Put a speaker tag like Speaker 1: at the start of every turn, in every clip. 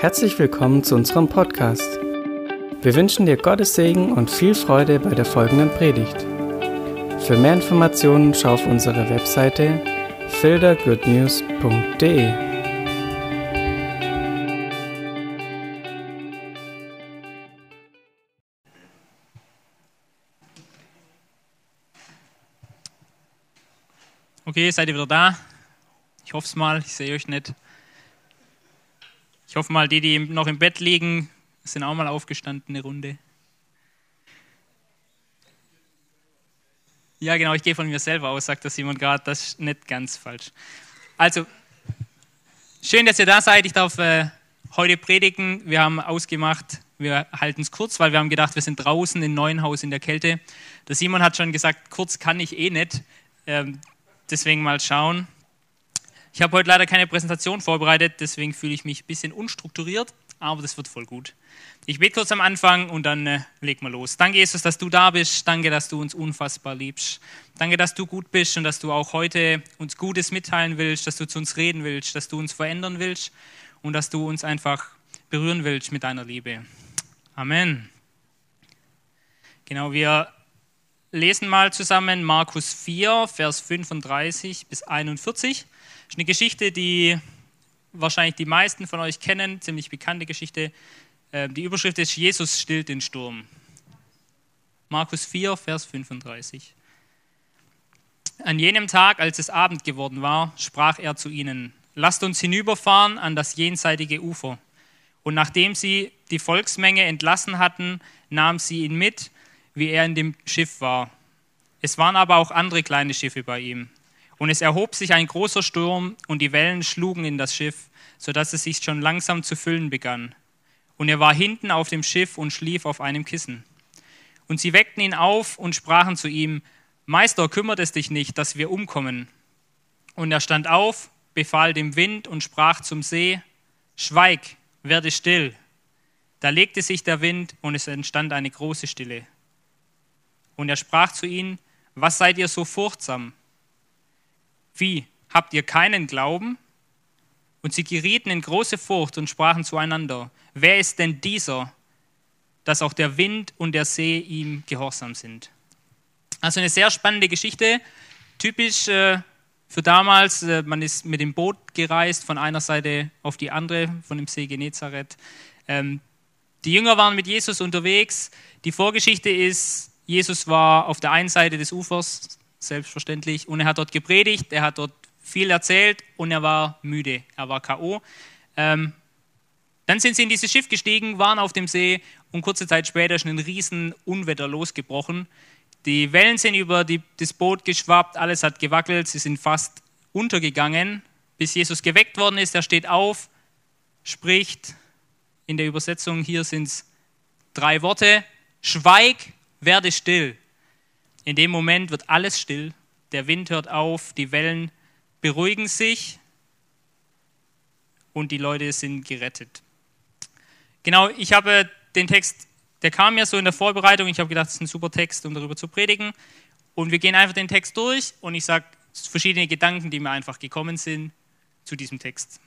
Speaker 1: Herzlich willkommen zu unserem Podcast. Wir wünschen dir Gottes Segen und viel Freude bei der folgenden Predigt. Für mehr Informationen schau auf unsere Webseite fildergoodnews.de.
Speaker 2: Okay, seid ihr wieder da? Ich hoffe es mal, ich sehe euch nicht. Ich hoffe mal, die, die noch im Bett liegen, sind auch mal aufgestanden eine Runde. Ja, genau, ich gehe von mir selber aus, sagt der Simon gerade, das ist nicht ganz falsch. Also, schön, dass ihr da seid. Ich darf äh, heute predigen. Wir haben ausgemacht, wir halten es kurz, weil wir haben gedacht, wir sind draußen in Neuenhaus in der Kälte. Der Simon hat schon gesagt, kurz kann ich eh nicht. Ähm, deswegen mal schauen. Ich habe heute leider keine Präsentation vorbereitet, deswegen fühle ich mich ein bisschen unstrukturiert, aber das wird voll gut. Ich bete kurz am Anfang und dann äh, leg mal los. Danke, Jesus, dass du da bist. Danke, dass du uns unfassbar liebst. Danke, dass du gut bist und dass du auch heute uns Gutes mitteilen willst, dass du zu uns reden willst, dass du uns verändern willst und dass du uns einfach berühren willst mit deiner Liebe. Amen. Genau, wir lesen mal zusammen Markus 4, Vers 35 bis 41 ist eine Geschichte, die wahrscheinlich die meisten von euch kennen, ziemlich bekannte Geschichte. Ähm, die Überschrift ist Jesus stillt den Sturm. Markus 4, Vers 35. An jenem Tag, als es Abend geworden war, sprach er zu ihnen, lasst uns hinüberfahren an das jenseitige Ufer. Und nachdem sie die Volksmenge entlassen hatten, nahm sie ihn mit, wie er in dem Schiff war. Es waren aber auch andere kleine Schiffe bei ihm. Und es erhob sich ein großer Sturm und die Wellen schlugen in das Schiff, sodass es sich schon langsam zu füllen begann. Und er war hinten auf dem Schiff und schlief auf einem Kissen. Und sie weckten ihn auf und sprachen zu ihm, Meister, kümmert es dich nicht, dass wir umkommen. Und er stand auf, befahl dem Wind und sprach zum See, Schweig, werde still. Da legte sich der Wind und es entstand eine große Stille. Und er sprach zu ihnen, was seid ihr so furchtsam? Wie, habt ihr keinen Glauben? Und sie gerieten in große Furcht und sprachen zueinander, wer ist denn dieser, dass auch der Wind und der See ihm gehorsam sind? Also eine sehr spannende Geschichte, typisch äh, für damals, äh, man ist mit dem Boot gereist von einer Seite auf die andere, von dem See Genezareth. Ähm, die Jünger waren mit Jesus unterwegs. Die Vorgeschichte ist, Jesus war auf der einen Seite des Ufers, selbstverständlich. Und er hat dort gepredigt, er hat dort viel erzählt und er war müde, er war K.O. Ähm, dann sind sie in dieses Schiff gestiegen, waren auf dem See und kurze Zeit später ist ein riesen Unwetter losgebrochen. Die Wellen sind über die, das Boot geschwappt, alles hat gewackelt, sie sind fast untergegangen, bis Jesus geweckt worden ist. Er steht auf, spricht, in der Übersetzung hier sind es drei Worte, schweig, werde still. In dem Moment wird alles still, der Wind hört auf, die Wellen beruhigen sich und die Leute sind gerettet. Genau, ich habe den Text, der kam ja so in der Vorbereitung, ich habe gedacht, das ist ein super Text, um darüber zu predigen. Und wir gehen einfach den Text durch und ich sage verschiedene Gedanken, die mir einfach gekommen sind zu diesem Text.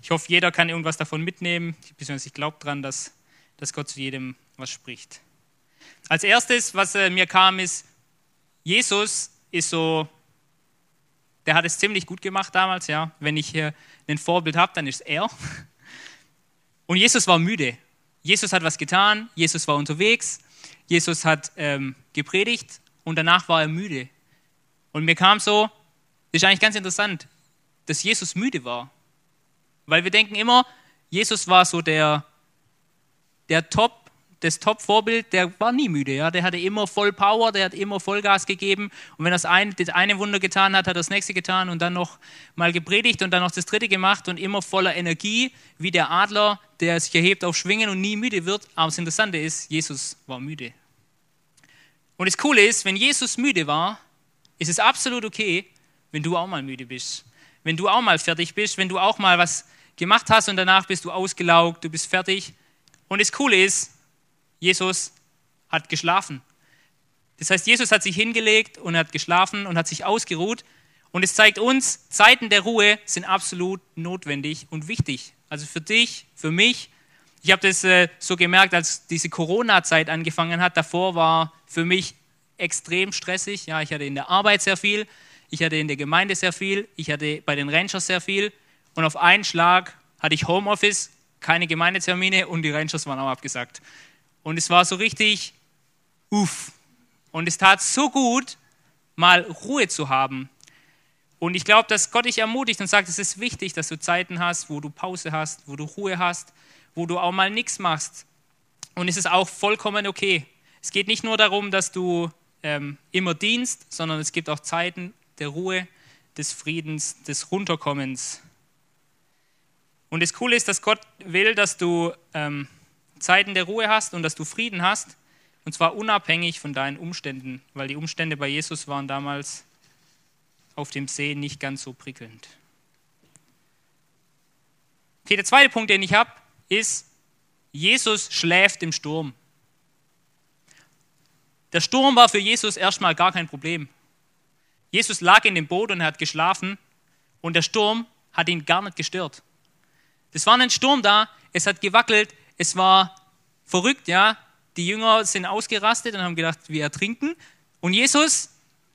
Speaker 2: Ich hoffe, jeder kann irgendwas davon mitnehmen, beziehungsweise ich glaube daran, dass, dass Gott zu jedem was spricht. Als erstes, was äh, mir kam, ist, Jesus ist so, der hat es ziemlich gut gemacht damals, ja. Wenn ich hier ein Vorbild habe, dann ist er. Und Jesus war müde. Jesus hat was getan, Jesus war unterwegs, Jesus hat ähm, gepredigt und danach war er müde. Und mir kam so, das ist eigentlich ganz interessant, dass Jesus müde war. Weil wir denken immer, Jesus war so der, der Top das Top-Vorbild, der war nie müde. Ja? Der hatte immer voll Power, der hat immer Vollgas gegeben. Und wenn das eine, das eine Wunder getan hat, hat er das nächste getan und dann noch mal gepredigt und dann noch das dritte gemacht und immer voller Energie, wie der Adler, der sich erhebt auf Schwingen und nie müde wird. Aber das Interessante ist, Jesus war müde. Und das Coole ist, wenn Jesus müde war, ist es absolut okay, wenn du auch mal müde bist. Wenn du auch mal fertig bist, wenn du auch mal was gemacht hast und danach bist du ausgelaugt, du bist fertig. Und das Coole ist, Jesus hat geschlafen. Das heißt, Jesus hat sich hingelegt und hat geschlafen und hat sich ausgeruht. Und es zeigt uns, Zeiten der Ruhe sind absolut notwendig und wichtig. Also für dich, für mich. Ich habe das äh, so gemerkt, als diese Corona-Zeit angefangen hat. Davor war für mich extrem stressig. Ja, ich hatte in der Arbeit sehr viel, ich hatte in der Gemeinde sehr viel, ich hatte bei den Rangers sehr viel. Und auf einen Schlag hatte ich Homeoffice, keine Gemeindetermine und die Rangers waren auch abgesagt. Und es war so richtig, uff. Und es tat so gut, mal Ruhe zu haben. Und ich glaube, dass Gott dich ermutigt und sagt, es ist wichtig, dass du Zeiten hast, wo du Pause hast, wo du Ruhe hast, wo du auch mal nichts machst. Und es ist auch vollkommen okay. Es geht nicht nur darum, dass du ähm, immer dienst, sondern es gibt auch Zeiten der Ruhe, des Friedens, des Runterkommens. Und das Coole ist, dass Gott will, dass du ähm, Zeiten der Ruhe hast und dass du Frieden hast. Und zwar unabhängig von deinen Umständen, weil die Umstände bei Jesus waren damals auf dem See nicht ganz so prickelnd. Okay, der zweite Punkt, den ich habe, ist, Jesus schläft im Sturm. Der Sturm war für Jesus erstmal gar kein Problem. Jesus lag in dem Boot und er hat geschlafen und der Sturm hat ihn gar nicht gestört. Das war ein Sturm da, es hat gewackelt, es war verrückt, ja. Die Jünger sind ausgerastet und haben gedacht, wir ertrinken. Und Jesus,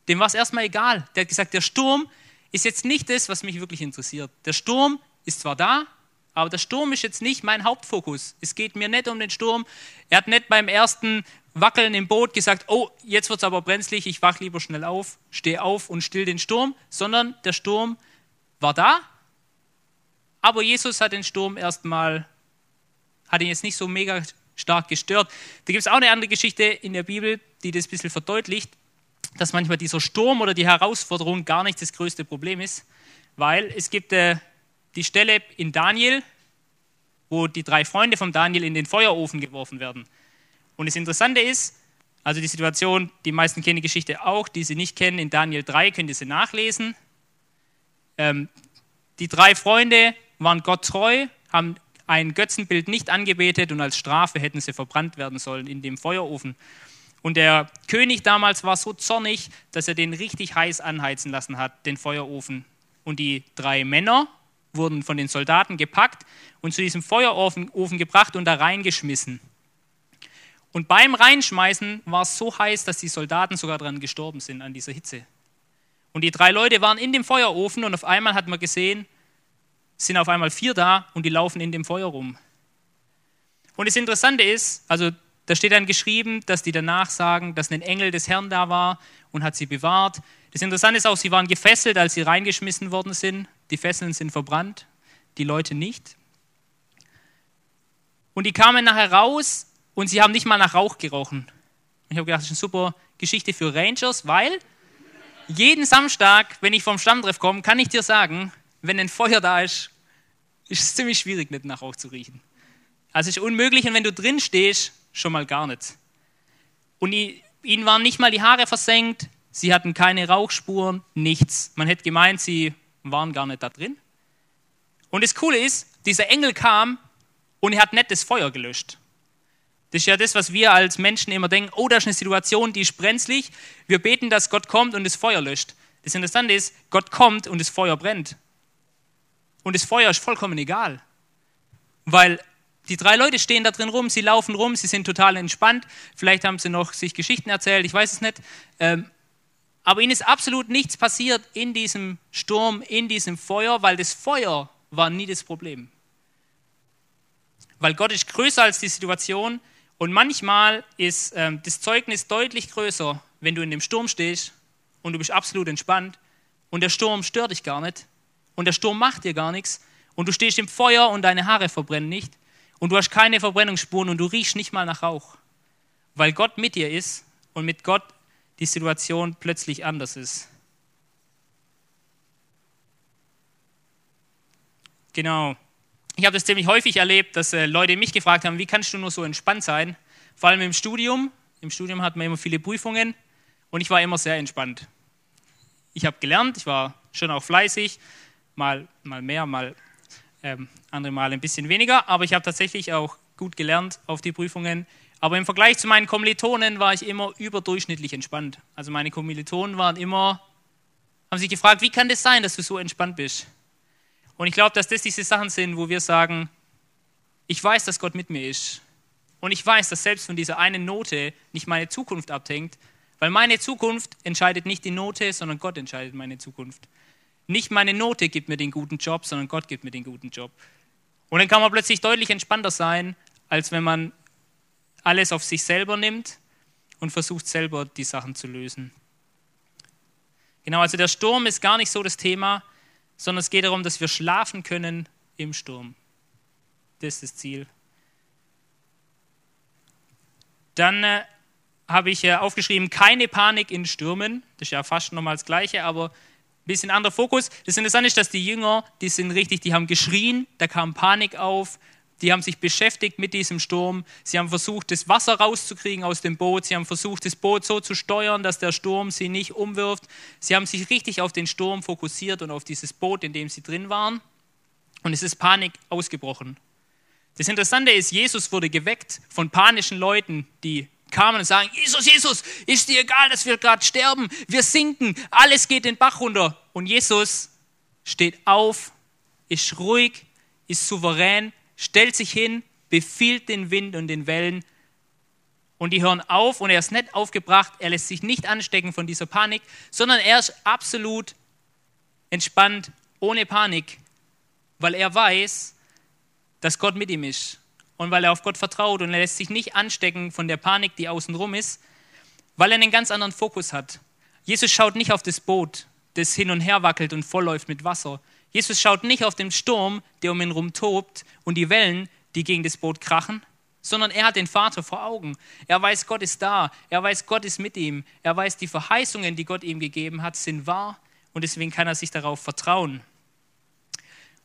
Speaker 2: dem war es erstmal egal. Der hat gesagt, der Sturm ist jetzt nicht das, was mich wirklich interessiert. Der Sturm ist zwar da, aber der Sturm ist jetzt nicht mein Hauptfokus. Es geht mir nicht um den Sturm. Er hat nicht beim ersten Wackeln im Boot gesagt, oh, jetzt wird es aber brenzlig, ich wach lieber schnell auf, stehe auf und still den Sturm, sondern der Sturm war da, aber Jesus hat den Sturm erstmal, hat ihn jetzt nicht so mega stark gestört. Da gibt es auch eine andere Geschichte in der Bibel, die das ein bisschen verdeutlicht, dass manchmal dieser Sturm oder die Herausforderung gar nicht das größte Problem ist, weil es gibt äh, die Stelle in Daniel, wo die drei Freunde von Daniel in den Feuerofen geworfen werden. Und das Interessante ist, also die Situation, die meisten kennen die Geschichte auch, die sie nicht kennen, in Daniel 3 könnt ihr sie nachlesen. Ähm, die drei Freunde waren Gott treu, haben ein Götzenbild nicht angebetet und als Strafe hätten sie verbrannt werden sollen in dem Feuerofen. Und der König damals war so zornig, dass er den richtig heiß anheizen lassen hat, den Feuerofen. Und die drei Männer wurden von den Soldaten gepackt und zu diesem Feuerofen gebracht und da reingeschmissen. Und beim Reinschmeißen war es so heiß, dass die Soldaten sogar dran gestorben sind an dieser Hitze. Und die drei Leute waren in dem Feuerofen und auf einmal hat man gesehen, sind auf einmal vier da und die laufen in dem Feuer rum. Und das Interessante ist, also da steht dann geschrieben, dass die danach sagen, dass ein Engel des Herrn da war und hat sie bewahrt. Das Interessante ist auch, sie waren gefesselt, als sie reingeschmissen worden sind. Die Fesseln sind verbrannt, die Leute nicht. Und die kamen nachher raus und sie haben nicht mal nach Rauch gerochen. Ich habe gedacht, das ist eine super Geschichte für Rangers, weil jeden Samstag, wenn ich vom Stammtreff komme, kann ich dir sagen, wenn ein Feuer da ist, ist es ziemlich schwierig, nicht nach Rauch zu riechen. Also ist unmöglich und wenn du drin stehst, schon mal gar nicht. Und ihnen waren nicht mal die Haare versenkt, sie hatten keine Rauchspuren, nichts. Man hätte gemeint, sie waren gar nicht da drin. Und das Coole ist, dieser Engel kam und er hat nicht das Feuer gelöscht. Das ist ja das, was wir als Menschen immer denken, oh, da ist eine Situation, die ist brenzlig. Wir beten, dass Gott kommt und das Feuer löscht. Das Interessante ist, Gott kommt und das Feuer brennt. Und das Feuer ist vollkommen egal. Weil die drei Leute stehen da drin rum, sie laufen rum, sie sind total entspannt. Vielleicht haben sie noch sich Geschichten erzählt, ich weiß es nicht. Ähm, aber ihnen ist absolut nichts passiert in diesem Sturm, in diesem Feuer, weil das Feuer war nie das Problem. Weil Gott ist größer als die Situation und manchmal ist ähm, das Zeugnis deutlich größer, wenn du in dem Sturm stehst und du bist absolut entspannt und der Sturm stört dich gar nicht und der Sturm macht dir gar nichts und du stehst im Feuer und deine Haare verbrennen nicht und du hast keine Verbrennungsspuren und du riechst nicht mal nach Rauch, weil Gott mit dir ist und mit Gott die Situation plötzlich anders ist. Genau. Ich habe das ziemlich häufig erlebt, dass äh, Leute mich gefragt haben, wie kannst du nur so entspannt sein? Vor allem im Studium. Im Studium hat man immer viele Prüfungen und ich war immer sehr entspannt. Ich habe gelernt, ich war schon auch fleißig, mal, mal mehr, mal ähm, andere Mal ein bisschen weniger, aber ich habe tatsächlich auch gut gelernt auf die Prüfungen. Aber im Vergleich zu meinen Kommilitonen war ich immer überdurchschnittlich entspannt. Also meine Kommilitonen waren immer, haben sich gefragt, wie kann das sein, dass du so entspannt bist? Und ich glaube, dass das diese Sachen sind, wo wir sagen, ich weiß, dass Gott mit mir ist. Und ich weiß, dass selbst von dieser einen Note nicht meine Zukunft abhängt, weil meine Zukunft entscheidet nicht die Note, sondern Gott entscheidet meine Zukunft. Nicht meine Note gibt mir den guten Job, sondern Gott gibt mir den guten Job. Und dann kann man plötzlich deutlich entspannter sein, als wenn man alles auf sich selber nimmt und versucht selber die Sachen zu lösen. Genau, also der Sturm ist gar nicht so das Thema, sondern es geht darum, dass wir schlafen können im Sturm. Das ist das Ziel. Dann äh, habe ich äh, aufgeschrieben, keine Panik in Stürmen. Das ist ja fast nochmal das Gleiche, aber bisschen anderer Fokus. Das Interessante ist, dass die Jünger, die sind richtig, die haben geschrien, da kam Panik auf, die haben sich beschäftigt mit diesem Sturm. Sie haben versucht, das Wasser rauszukriegen aus dem Boot. Sie haben versucht, das Boot so zu steuern, dass der Sturm sie nicht umwirft. Sie haben sich richtig auf den Sturm fokussiert und auf dieses Boot, in dem sie drin waren. Und es ist Panik ausgebrochen. Das Interessante ist, Jesus wurde geweckt von panischen Leuten, die kamen und sagen, Jesus, Jesus, ist dir egal, dass wir gerade sterben, wir sinken, alles geht den Bach runter. Und Jesus steht auf, ist ruhig, ist souverän, stellt sich hin, befiehlt den Wind und den Wellen. Und die hören auf und er ist nicht aufgebracht, er lässt sich nicht anstecken von dieser Panik, sondern er ist absolut entspannt, ohne Panik, weil er weiß, dass Gott mit ihm ist und weil er auf Gott vertraut und er lässt sich nicht anstecken von der Panik, die außenrum ist, weil er einen ganz anderen Fokus hat. Jesus schaut nicht auf das Boot, das hin und her wackelt und vollläuft mit Wasser. Jesus schaut nicht auf den Sturm, der um ihn herum tobt und die Wellen, die gegen das Boot krachen, sondern er hat den Vater vor Augen. Er weiß, Gott ist da. Er weiß, Gott ist mit ihm. Er weiß, die Verheißungen, die Gott ihm gegeben hat, sind wahr und deswegen kann er sich darauf vertrauen.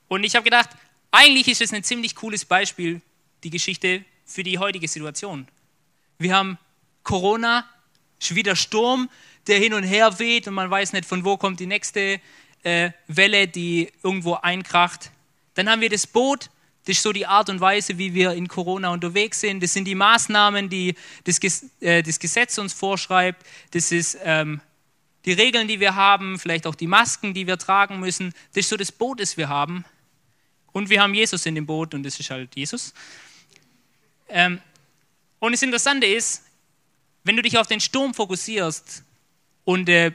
Speaker 2: Und ich habe gedacht, eigentlich ist es ein ziemlich cooles Beispiel, die Geschichte für die heutige Situation. Wir haben Corona, ist wieder Sturm, der hin und her weht und man weiß nicht, von wo kommt die nächste äh, Welle, die irgendwo einkracht. Dann haben wir das Boot, das ist so die Art und Weise, wie wir in Corona unterwegs sind. Das sind die Maßnahmen, die das, äh, das Gesetz uns vorschreibt. Das ist ähm, die Regeln, die wir haben, vielleicht auch die Masken, die wir tragen müssen. Das ist so das Boot, das wir haben. Und wir haben Jesus in dem Boot und das ist halt Jesus. Ähm, und das Interessante ist, wenn du dich auf den Sturm fokussierst und äh,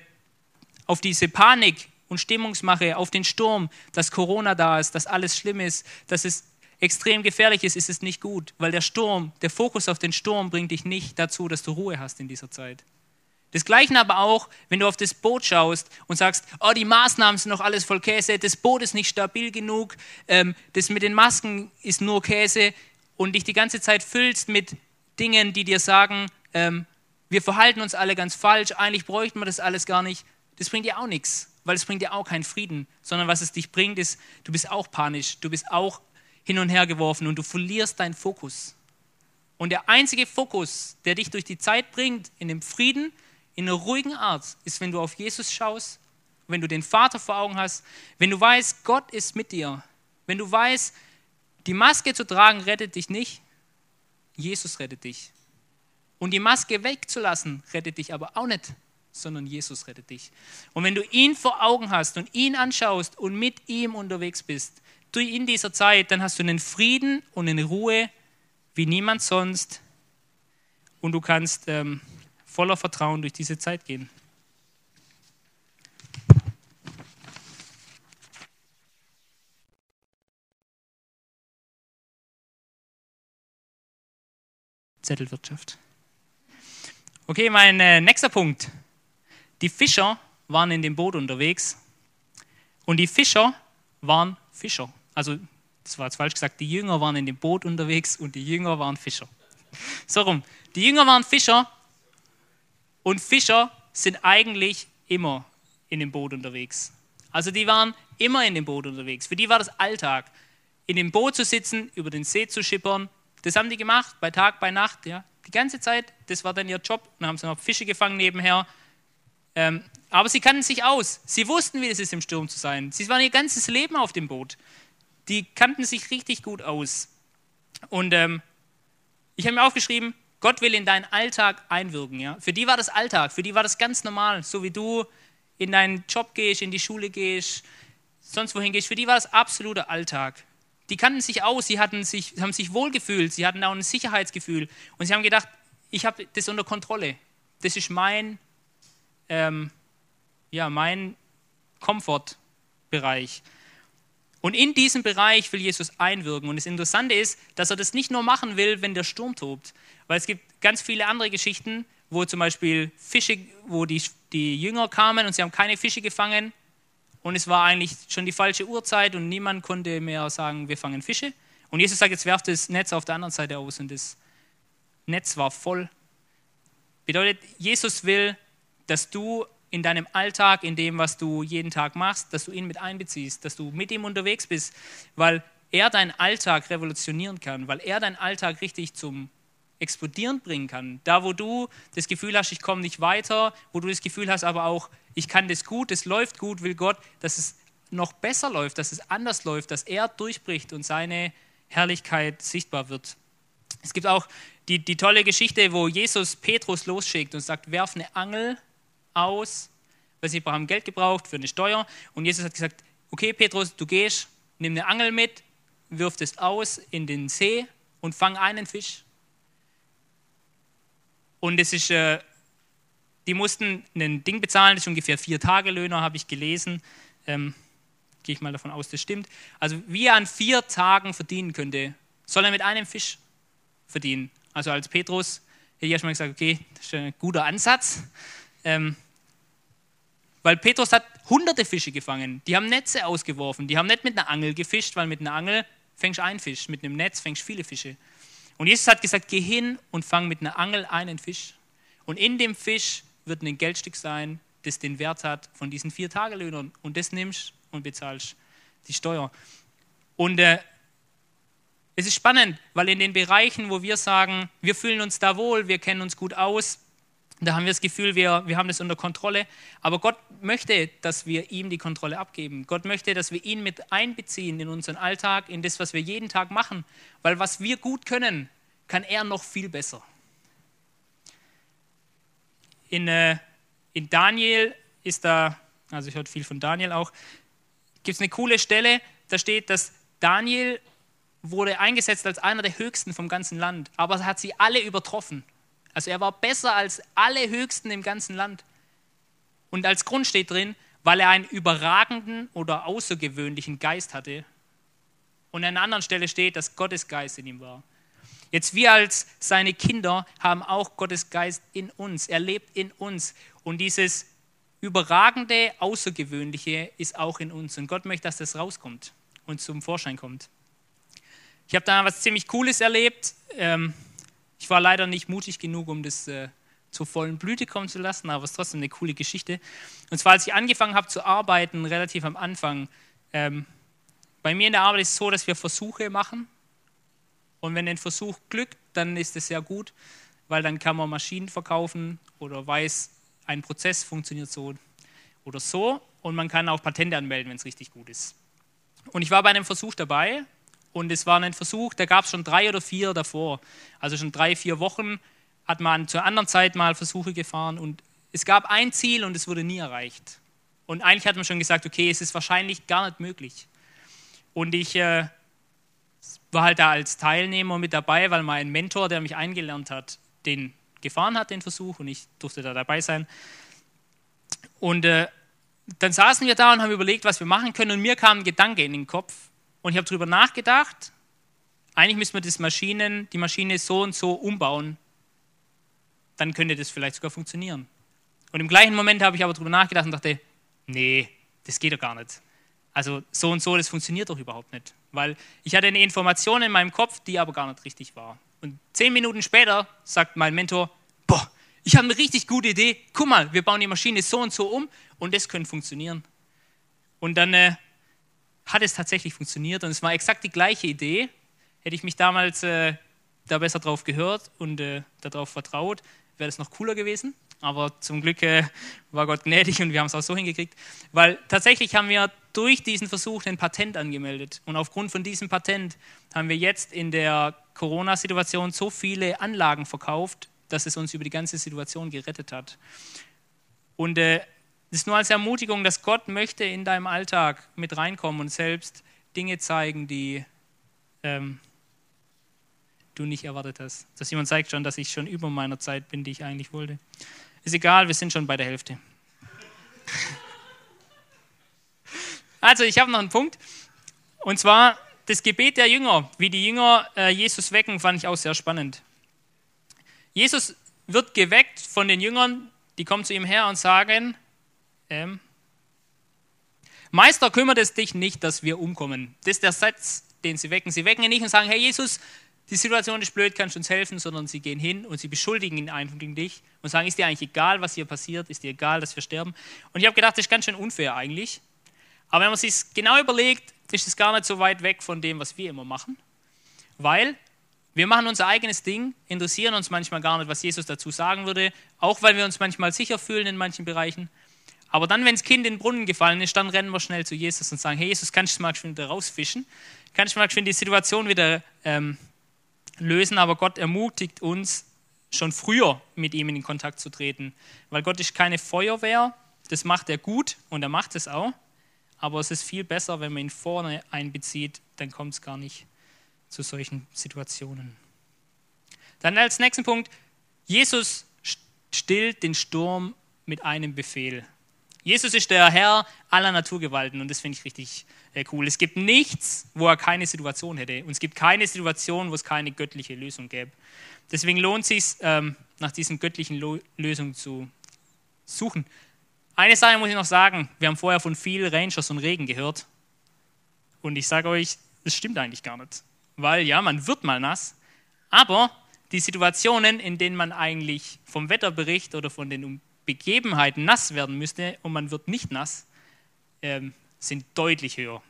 Speaker 2: auf diese Panik und Stimmungsmache, auf den Sturm, dass Corona da ist, dass alles schlimm ist, dass es extrem gefährlich ist, ist es nicht gut, weil der Sturm, der Fokus auf den Sturm bringt dich nicht dazu, dass du Ruhe hast in dieser Zeit. Das Gleiche aber auch, wenn du auf das Boot schaust und sagst, oh, die Maßnahmen sind noch alles voll Käse, das Boot ist nicht stabil genug, ähm, das mit den Masken ist nur Käse und dich die ganze Zeit füllst mit Dingen, die dir sagen, ähm, wir verhalten uns alle ganz falsch, eigentlich bräuchten wir das alles gar nicht, das bringt dir auch nichts, weil es bringt dir auch keinen Frieden, sondern was es dich bringt, ist, du bist auch panisch, du bist auch hin und her geworfen und du verlierst deinen Fokus. Und der einzige Fokus, der dich durch die Zeit bringt, in dem Frieden, in einer ruhigen Art ist, wenn du auf Jesus schaust, wenn du den Vater vor Augen hast, wenn du weißt, Gott ist mit dir, wenn du weißt, die Maske zu tragen rettet dich nicht, Jesus rettet dich. Und die Maske wegzulassen rettet dich aber auch nicht, sondern Jesus rettet dich. Und wenn du ihn vor Augen hast und ihn anschaust und mit ihm unterwegs bist, du in dieser Zeit, dann hast du einen Frieden und eine Ruhe wie niemand sonst. Und du kannst ähm, voller Vertrauen durch diese Zeit gehen. Zettelwirtschaft. Okay, mein äh, nächster Punkt. Die Fischer waren in dem Boot unterwegs und die Fischer waren Fischer. Also, das war jetzt falsch gesagt, die Jünger waren in dem Boot unterwegs und die Jünger waren Fischer. So rum. Die Jünger waren Fischer und Fischer sind eigentlich immer in dem Boot unterwegs. Also die waren immer in dem Boot unterwegs. Für die war das Alltag. In dem Boot zu sitzen, über den See zu schippern, das haben die gemacht, bei Tag, bei Nacht, ja. Die ganze Zeit, das war dann ihr Job. Dann haben sie noch Fische gefangen nebenher. Ähm, aber sie kannten sich aus. Sie wussten, wie es ist, im Sturm zu sein. Sie waren ihr ganzes Leben auf dem Boot. Die kannten sich richtig gut aus. Und ähm, ich habe mir aufgeschrieben, Gott will in deinen Alltag einwirken. Ja? Für die war das Alltag, für die war das ganz normal, so wie du in deinen Job gehst, in die Schule gehst, sonst wohin gehst, für die war das absoluter Alltag. Die kannten sich aus, sie hatten sich, haben sich wohlgefühlt, sie hatten auch ein Sicherheitsgefühl und sie haben gedacht, ich habe das unter Kontrolle. Das ist mein, ähm, ja, mein Komfortbereich. Und in diesem Bereich will Jesus einwirken. Und das Interessante ist, dass er das nicht nur machen will, wenn der Sturm tobt. Weil es gibt ganz viele andere Geschichten, wo zum Beispiel Fische, wo die, die Jünger kamen und sie haben keine Fische gefangen. Und es war eigentlich schon die falsche Uhrzeit und niemand konnte mehr sagen, wir fangen Fische. Und Jesus sagt, jetzt werft das Netz auf der anderen Seite aus. Und das Netz war voll. Bedeutet, Jesus will, dass du in deinem Alltag, in dem, was du jeden Tag machst, dass du ihn mit einbeziehst, dass du mit ihm unterwegs bist, weil er deinen Alltag revolutionieren kann, weil er deinen Alltag richtig zum Explodieren bringen kann. Da, wo du das Gefühl hast, ich komme nicht weiter, wo du das Gefühl hast, aber auch, ich kann das gut, es läuft gut, will Gott, dass es noch besser läuft, dass es anders läuft, dass er durchbricht und seine Herrlichkeit sichtbar wird. Es gibt auch die, die tolle Geschichte, wo Jesus Petrus losschickt und sagt, werf eine Angel aus, weil sie haben Geld gebraucht für eine Steuer. Und Jesus hat gesagt, okay Petrus, du gehst, nimm eine Angel mit, wirf das aus in den See und fang einen Fisch. Und es ist, äh, die mussten ein Ding bezahlen, das ist ungefähr vier Tagelöhner, habe ich gelesen. Ähm, Gehe ich mal davon aus, das stimmt. Also wie er an vier Tagen verdienen könnte, soll er mit einem Fisch verdienen. Also als Petrus hätte ich erstmal gesagt, okay, das ist ein guter Ansatz. Ähm, weil Petrus hat hunderte Fische gefangen. Die haben Netze ausgeworfen. Die haben nicht mit einer Angel gefischt, weil mit einer Angel fängst du einen Fisch. Mit einem Netz fängst du viele Fische. Und Jesus hat gesagt, geh hin und fang mit einer Angel einen Fisch. Und in dem Fisch wird ein Geldstück sein, das den Wert hat von diesen vier Tagelöhnern. Und das nimmst und bezahlst die Steuer. Und äh, es ist spannend, weil in den Bereichen, wo wir sagen, wir fühlen uns da wohl, wir kennen uns gut aus, da haben wir das Gefühl, wir, wir haben das unter Kontrolle. Aber Gott möchte, dass wir ihm die Kontrolle abgeben. Gott möchte, dass wir ihn mit einbeziehen in unseren Alltag, in das, was wir jeden Tag machen. Weil was wir gut können, kann er noch viel besser. In, äh, in Daniel ist da, also ich höre viel von Daniel auch, gibt es eine coole Stelle, da steht, dass Daniel wurde eingesetzt als einer der höchsten vom ganzen Land, aber er hat sie alle übertroffen. Also er war besser als alle Höchsten im ganzen Land. Und als Grund steht drin, weil er einen überragenden oder außergewöhnlichen Geist hatte. Und an einer anderen Stelle steht, dass Gottes Geist in ihm war. Jetzt wir als seine Kinder haben auch Gottes Geist in uns. Er lebt in uns. Und dieses überragende, außergewöhnliche ist auch in uns. Und Gott möchte, dass das rauskommt und zum Vorschein kommt. Ich habe da was ziemlich Cooles erlebt. Ähm, ich war leider nicht mutig genug, um das äh, zur vollen Blüte kommen zu lassen, aber es ist trotzdem eine coole Geschichte. Und zwar, als ich angefangen habe zu arbeiten, relativ am Anfang, ähm, bei mir in der Arbeit ist es so, dass wir Versuche machen. Und wenn ein Versuch glückt, dann ist es sehr gut, weil dann kann man Maschinen verkaufen oder weiß, ein Prozess funktioniert so oder so. Und man kann auch Patente anmelden, wenn es richtig gut ist. Und ich war bei einem Versuch dabei und es war ein Versuch, da gab es schon drei oder vier davor. Also schon drei, vier Wochen hat man zur anderen Zeit mal Versuche gefahren und es gab ein Ziel und es wurde nie erreicht. Und eigentlich hat man schon gesagt, okay, es ist wahrscheinlich gar nicht möglich. Und ich äh, war halt da als Teilnehmer mit dabei, weil mein Mentor, der mich eingelernt hat, den gefahren hat, den Versuch, und ich durfte da dabei sein. Und äh, dann saßen wir da und haben überlegt, was wir machen können. Und mir kam ein Gedanke in den Kopf. Und ich habe darüber nachgedacht, eigentlich müssen wir das Maschinen, die Maschine so und so umbauen. Dann könnte das vielleicht sogar funktionieren. Und im gleichen Moment habe ich aber darüber nachgedacht und dachte, nee, das geht doch gar nicht. Also so und so, das funktioniert doch überhaupt nicht. Weil ich hatte eine Information in meinem Kopf, die aber gar nicht richtig war. Und zehn Minuten später sagt mein Mentor, boah, ich habe eine richtig gute Idee. Guck mal, wir bauen die Maschine so und so um und das könnte funktionieren. Und dann äh, hat es tatsächlich funktioniert und es war exakt die gleiche Idee. Hätte ich mich damals äh, da besser drauf gehört und äh, darauf vertraut, wäre das noch cooler gewesen. Aber zum Glück äh, war Gott gnädig und wir haben es auch so hingekriegt. Weil tatsächlich haben wir durch diesen Versuch ein Patent angemeldet. Und aufgrund von diesem Patent haben wir jetzt in der Corona-Situation so viele Anlagen verkauft, dass es uns über die ganze Situation gerettet hat. Und äh, Das ist nur als Ermutigung, dass Gott möchte in deinem Alltag mit reinkommen und selbst Dinge zeigen, die ähm, du nicht erwartet hast. Dass jemand zeigt schon, dass ich schon über meiner Zeit bin, die ich eigentlich wollte. Ist egal, wir sind schon bei der Hälfte. Also, ich habe noch einen Punkt. Und zwar das Gebet der Jünger. Wie die Jünger äh, Jesus wecken, fand ich auch sehr spannend. Jesus wird geweckt von den Jüngern, die kommen zu ihm her und sagen, ähm, Meister, kümmert es dich nicht, dass wir umkommen. Das ist der Satz, den sie wecken. Sie wecken ihn nicht und sagen, hey Jesus, die Situation ist blöd, kannst du uns helfen, sondern sie gehen hin und sie beschuldigen ihn einfach gegen dich und sagen, ist dir eigentlich egal, was hier passiert, ist dir egal, dass wir sterben. Und ich habe gedacht, das ist ganz schön unfair eigentlich. Aber wenn man sich genau überlegt, ist es gar nicht so weit weg von dem, was wir immer machen. Weil wir machen unser eigenes Ding, interessieren uns manchmal gar nicht, was Jesus dazu sagen würde, auch weil wir uns manchmal sicher fühlen in manchen Bereichen. Aber dann, wenn das Kind in den Brunnen gefallen ist, dann rennen wir schnell zu Jesus und sagen, hey Jesus, kannst du mal wieder rausfischen? Kannst du mal die Situation wieder ähm, lösen? Aber Gott ermutigt uns, schon früher mit ihm in Kontakt zu treten. Weil Gott ist keine Feuerwehr, das macht er gut und er macht es auch. Aber es ist viel besser, wenn man ihn vorne einbezieht, dann kommt es gar nicht zu solchen Situationen. Dann als nächsten Punkt, Jesus stillt den Sturm mit einem Befehl. Jesus ist der Herr aller Naturgewalten und das finde ich richtig äh, cool. Es gibt nichts, wo er keine Situation hätte und es gibt keine Situation, wo es keine göttliche Lösung gäbe. Deswegen lohnt es sich, ähm, nach diesen göttlichen Lösungen zu suchen. Eine Sache muss ich noch sagen, wir haben vorher von viel Rangers und Regen gehört und ich sage euch, das stimmt eigentlich gar nicht. Weil ja, man wird mal nass, aber die Situationen, in denen man eigentlich vom Wetterbericht oder von den Begebenheiten nass werden müsste und man wird nicht nass, ähm, sind deutlich höher.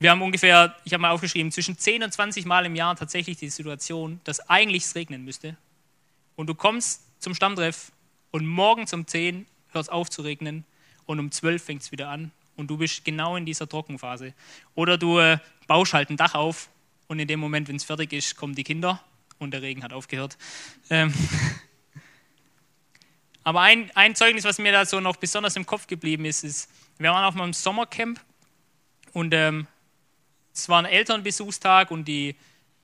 Speaker 2: Wir haben ungefähr, ich habe mal aufgeschrieben, zwischen 10 und 20 Mal im Jahr tatsächlich die Situation, dass eigentlich es regnen müsste. Und du kommst zum Stammtreff und morgen um 10 hört es auf zu regnen und um 12 fängt es wieder an und du bist genau in dieser Trockenphase. Oder du äh, baust halt ein Dach auf und in dem Moment, wenn es fertig ist, kommen die Kinder und der Regen hat aufgehört. Ähm, Aber ein, ein Zeugnis, was mir da so noch besonders im Kopf geblieben ist, ist, wir waren auf einem Sommercamp und ähm, es war ein Elternbesuchstag und die,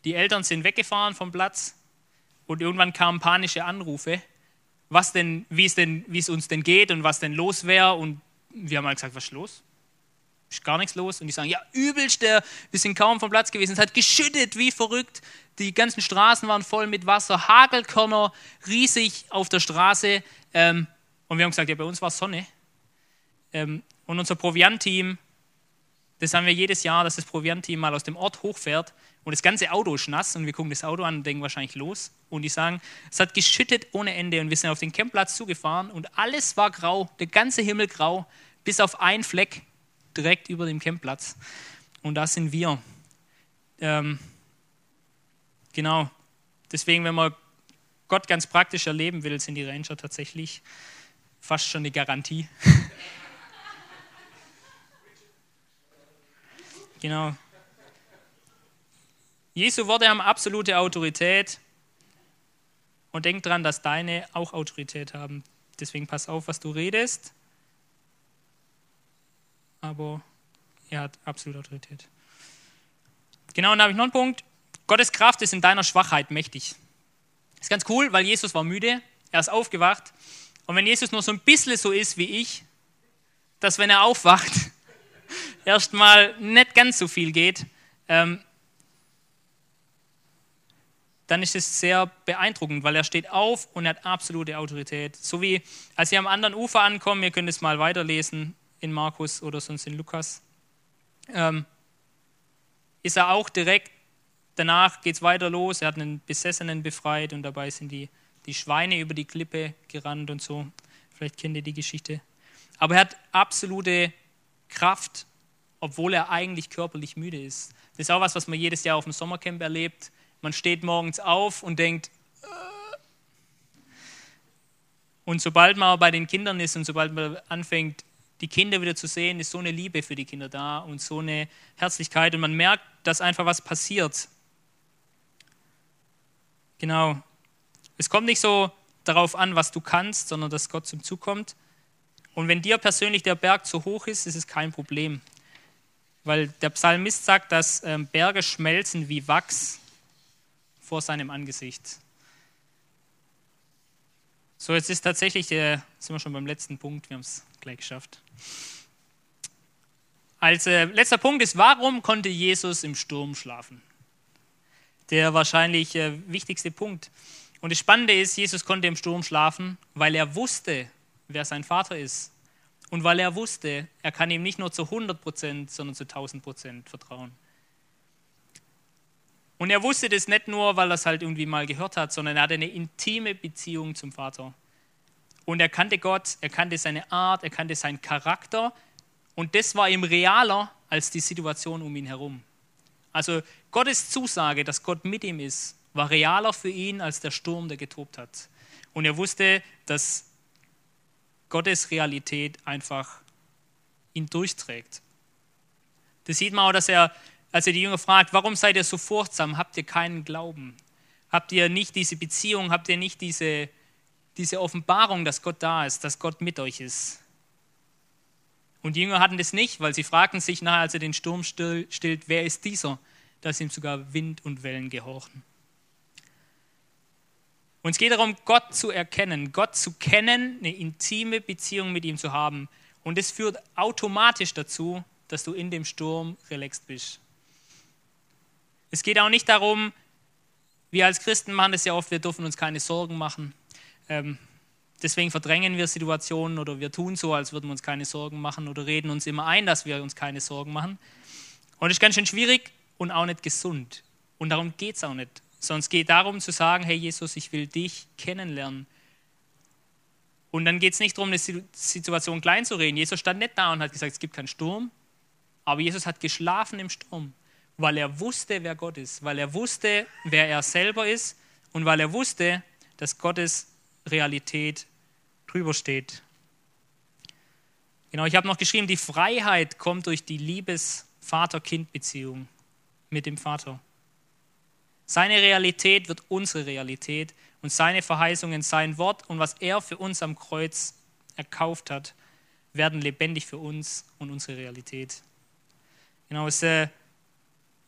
Speaker 2: die Eltern sind weggefahren vom Platz und irgendwann kamen panische Anrufe, was denn, wie, es denn, wie es uns denn geht und was denn los wäre. Und wir haben halt gesagt, was ist los? Ist gar nichts los. Und die sagen, ja, übelst, der, wir sind kaum vom Platz gewesen. Es hat geschüttet wie verrückt. Die ganzen Straßen waren voll mit Wasser, Hagelkörner riesig auf der Straße. Ähm, und wir haben gesagt, ja, bei uns war Sonne. Ähm, und unser Proviant-Team, das haben wir jedes Jahr, dass das Proviant-Team mal aus dem Ort hochfährt und das ganze Auto ist nass und wir gucken das Auto an und denken wahrscheinlich los. Und die sagen, es hat geschüttet ohne Ende und wir sind auf den Campplatz zugefahren und alles war grau, der ganze Himmel grau, bis auf einen Fleck direkt über dem Campplatz. Und da sind wir. Ähm, genau. Deswegen, wenn man Gott ganz praktisch erleben will, sind die Ranger tatsächlich fast schon eine Garantie. genau. Jesu Worte haben absolute Autorität und denk dran, dass deine auch Autorität haben. Deswegen pass auf, was du redest. Aber er hat absolute Autorität. Genau, und da habe ich noch einen Punkt. Gottes Kraft ist in deiner Schwachheit mächtig. Das ist ganz cool, weil Jesus war müde, er ist aufgewacht. Und wenn Jesus nur so ein bisschen so ist wie ich, dass wenn er aufwacht, erstmal nicht ganz so viel geht, ähm, dann ist es sehr beeindruckend, weil er steht auf und er hat absolute Autorität. So wie als sie am anderen Ufer ankommen, ihr könnt es mal weiterlesen in Markus oder sonst in Lukas, ähm, ist er auch direkt danach geht es weiter los. Er hat einen Besessenen befreit und dabei sind die, die Schweine über die Klippe gerannt und so. Vielleicht kennt ihr die Geschichte. Aber er hat absolute Kraft, obwohl er eigentlich körperlich müde ist. Das ist auch was, was man jedes Jahr auf dem Sommercamp erlebt. Man steht morgens auf und denkt, äh. und sobald man bei den Kindern ist und sobald man anfängt, die Kinder wieder zu sehen, ist so eine Liebe für die Kinder da und so eine Herzlichkeit und man merkt, dass einfach was passiert. Genau. Es kommt nicht so darauf an, was du kannst, sondern dass Gott zum Zug kommt. Und wenn dir persönlich der Berg zu hoch ist, ist es kein Problem. Weil der Psalmist sagt, dass ähm, Berge schmelzen wie Wachs vor seinem Angesicht. So, jetzt ist tatsächlich, der, sind wir schon beim letzten Punkt, wir haben es gleich geschafft. Als äh, letzter Punkt ist, warum konnte Jesus im Sturm schlafen? Der wahrscheinlich äh, wichtigste Punkt. Und das Spannende ist, Jesus konnte im Sturm schlafen, weil er wusste, wer sein Vater ist. Und weil er wusste, er kann ihm nicht nur zu 100 Prozent, sondern zu 1000 Prozent vertrauen. Und er wusste das nicht nur, weil er es halt irgendwie mal gehört hat, sondern er hatte eine intime Beziehung zum Vater. Und er kannte Gott, er kannte seine Art, er kannte seinen Charakter. Und das war ihm realer als die Situation um ihn herum. Also Gottes Zusage, dass Gott mit ihm ist, war realer für ihn als der Sturm, der getobt hat. Und er wusste, dass Gottes Realität einfach ihn durchträgt. Das sieht man auch, dass er als er die Jünger fragt, warum seid ihr so furchtsam? Habt ihr keinen Glauben? Habt ihr nicht diese Beziehung? Habt ihr nicht diese, diese Offenbarung, dass Gott da ist, dass Gott mit euch ist? Und die Jünger hatten das nicht, weil sie fragten sich nachher, als er den Sturm stillt, wer ist dieser, dass ihm sogar Wind und Wellen gehorchen. Und es geht darum, Gott zu erkennen, Gott zu kennen, eine intime Beziehung mit ihm zu haben. Und das führt automatisch dazu, dass du in dem Sturm relaxed bist. Es geht auch nicht darum, wir als Christen machen das ja oft, wir dürfen uns keine Sorgen machen. Ähm, deswegen verdrängen wir Situationen oder wir tun so, als würden wir uns keine Sorgen machen oder reden uns immer ein, dass wir uns keine Sorgen machen. Und das ist ganz schön schwierig und auch nicht gesund. Und darum geht es auch nicht. Es geht darum zu sagen, hey Jesus, ich will dich kennenlernen. Und dann geht es nicht darum, eine Situation klein zu reden. Jesus stand nicht da und hat gesagt, es gibt keinen Sturm, aber Jesus hat geschlafen im Sturm weil er wusste, wer Gott ist, weil er wusste, wer er selber ist und weil er wusste, dass Gottes Realität drüber steht. Genau, ich habe noch geschrieben, die Freiheit kommt durch die Liebes-Vater-Kind-Beziehung mit dem Vater. Seine Realität wird unsere Realität und seine Verheißungen, sein Wort und was er für uns am Kreuz erkauft hat, werden lebendig für uns und unsere Realität. Genau, es äh,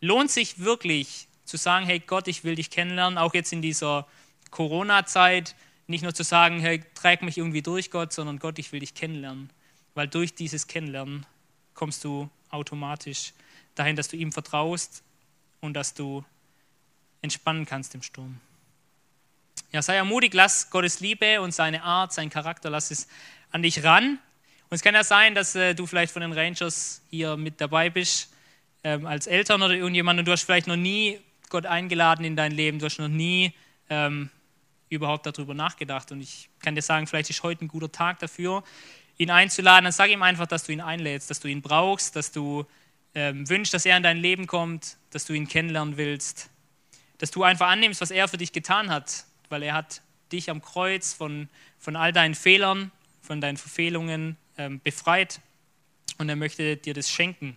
Speaker 2: lohnt sich wirklich zu sagen, hey Gott, ich will dich kennenlernen, auch jetzt in dieser Corona-Zeit, nicht nur zu sagen, hey, träg mich irgendwie durch Gott, sondern Gott, ich will dich kennenlernen. Weil durch dieses Kennenlernen kommst du automatisch dahin, dass du ihm vertraust und dass du entspannen kannst im Sturm. Ja, sei ermutigt, lass Gottes Liebe und seine Art, sein Charakter, lass es an dich ran. Und es kann ja sein, dass äh, du vielleicht von den Rangers hier mit dabei bist ähm, als Eltern oder irgendjemand und du hast vielleicht noch nie Gott eingeladen in dein Leben, du hast noch nie ähm, überhaupt darüber nachgedacht. Und ich kann dir sagen, vielleicht ist heute ein guter Tag dafür, ihn einzuladen. Dann sag ihm einfach, dass du ihn einlädst, dass du ihn brauchst, dass du ähm, wünschst, dass er in dein Leben kommt, dass du ihn kennenlernen willst, dass du einfach annimmst, was er für dich getan hat, weil er hat dich am Kreuz von, von all deinen Fehlern, von deinen Verfehlungen ähm, befreit und er möchte dir das schenken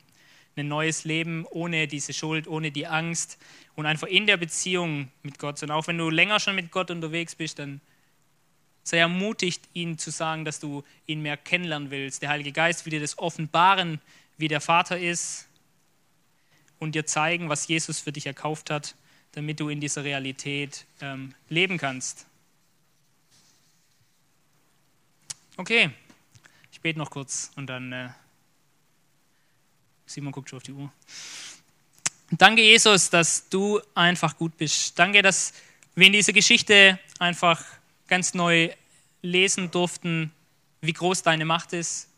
Speaker 2: ein neues Leben ohne diese Schuld, ohne die Angst und einfach in der Beziehung mit Gott. Und auch wenn du länger schon mit Gott unterwegs bist, dann sei ermutigt, ihn zu sagen, dass du ihn mehr kennenlernen willst. Der Heilige Geist will dir das offenbaren, wie der Vater ist und dir zeigen, was Jesus für dich erkauft hat, damit du in dieser Realität ähm, leben kannst. Okay, ich bete noch kurz und dann. Äh Simon guckt schon auf die Uhr. Danke, Jesus, dass du einfach gut bist. Danke, dass wir in dieser Geschichte einfach ganz neu lesen durften, wie groß deine Macht ist,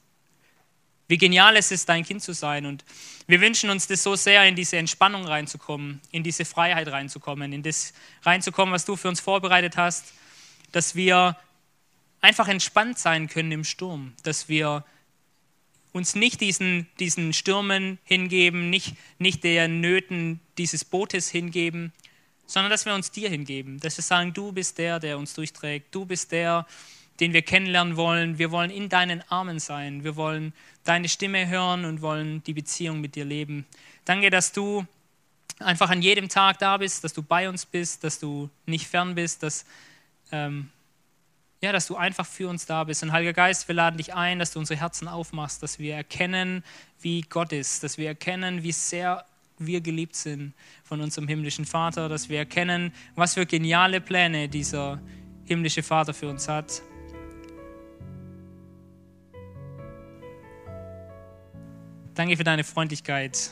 Speaker 2: wie genial es ist, dein Kind zu sein. Und wir wünschen uns das so sehr, in diese Entspannung reinzukommen, in diese Freiheit reinzukommen, in das reinzukommen, was du für uns vorbereitet hast, dass wir einfach entspannt sein können im Sturm, dass wir uns nicht diesen, diesen Stürmen hingeben, nicht, nicht der Nöten dieses Bootes hingeben, sondern dass wir uns dir hingeben, dass wir sagen, du bist der, der uns durchträgt, du bist der, den wir kennenlernen wollen, wir wollen in deinen Armen sein, wir wollen deine Stimme hören und wollen die Beziehung mit dir leben. Danke, dass du einfach an jedem Tag da bist, dass du bei uns bist, dass du nicht fern bist, dass, ähm, ja, dass du einfach für uns da bist. Und Heiliger Geist, wir laden dich ein, dass du unsere Herzen aufmachst, dass wir erkennen, wie Gott ist, dass wir erkennen, wie sehr wir geliebt sind von unserem himmlischen Vater, dass wir erkennen, was für geniale Pläne dieser himmlische Vater für uns hat. Danke für deine Freundlichkeit.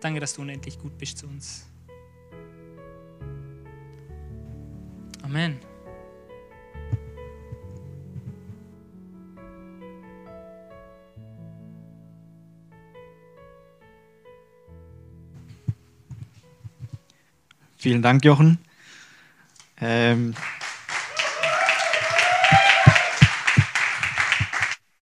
Speaker 2: Danke, dass du unendlich gut bist zu uns. Amen.
Speaker 3: Vielen Dank, Jochen. Ähm,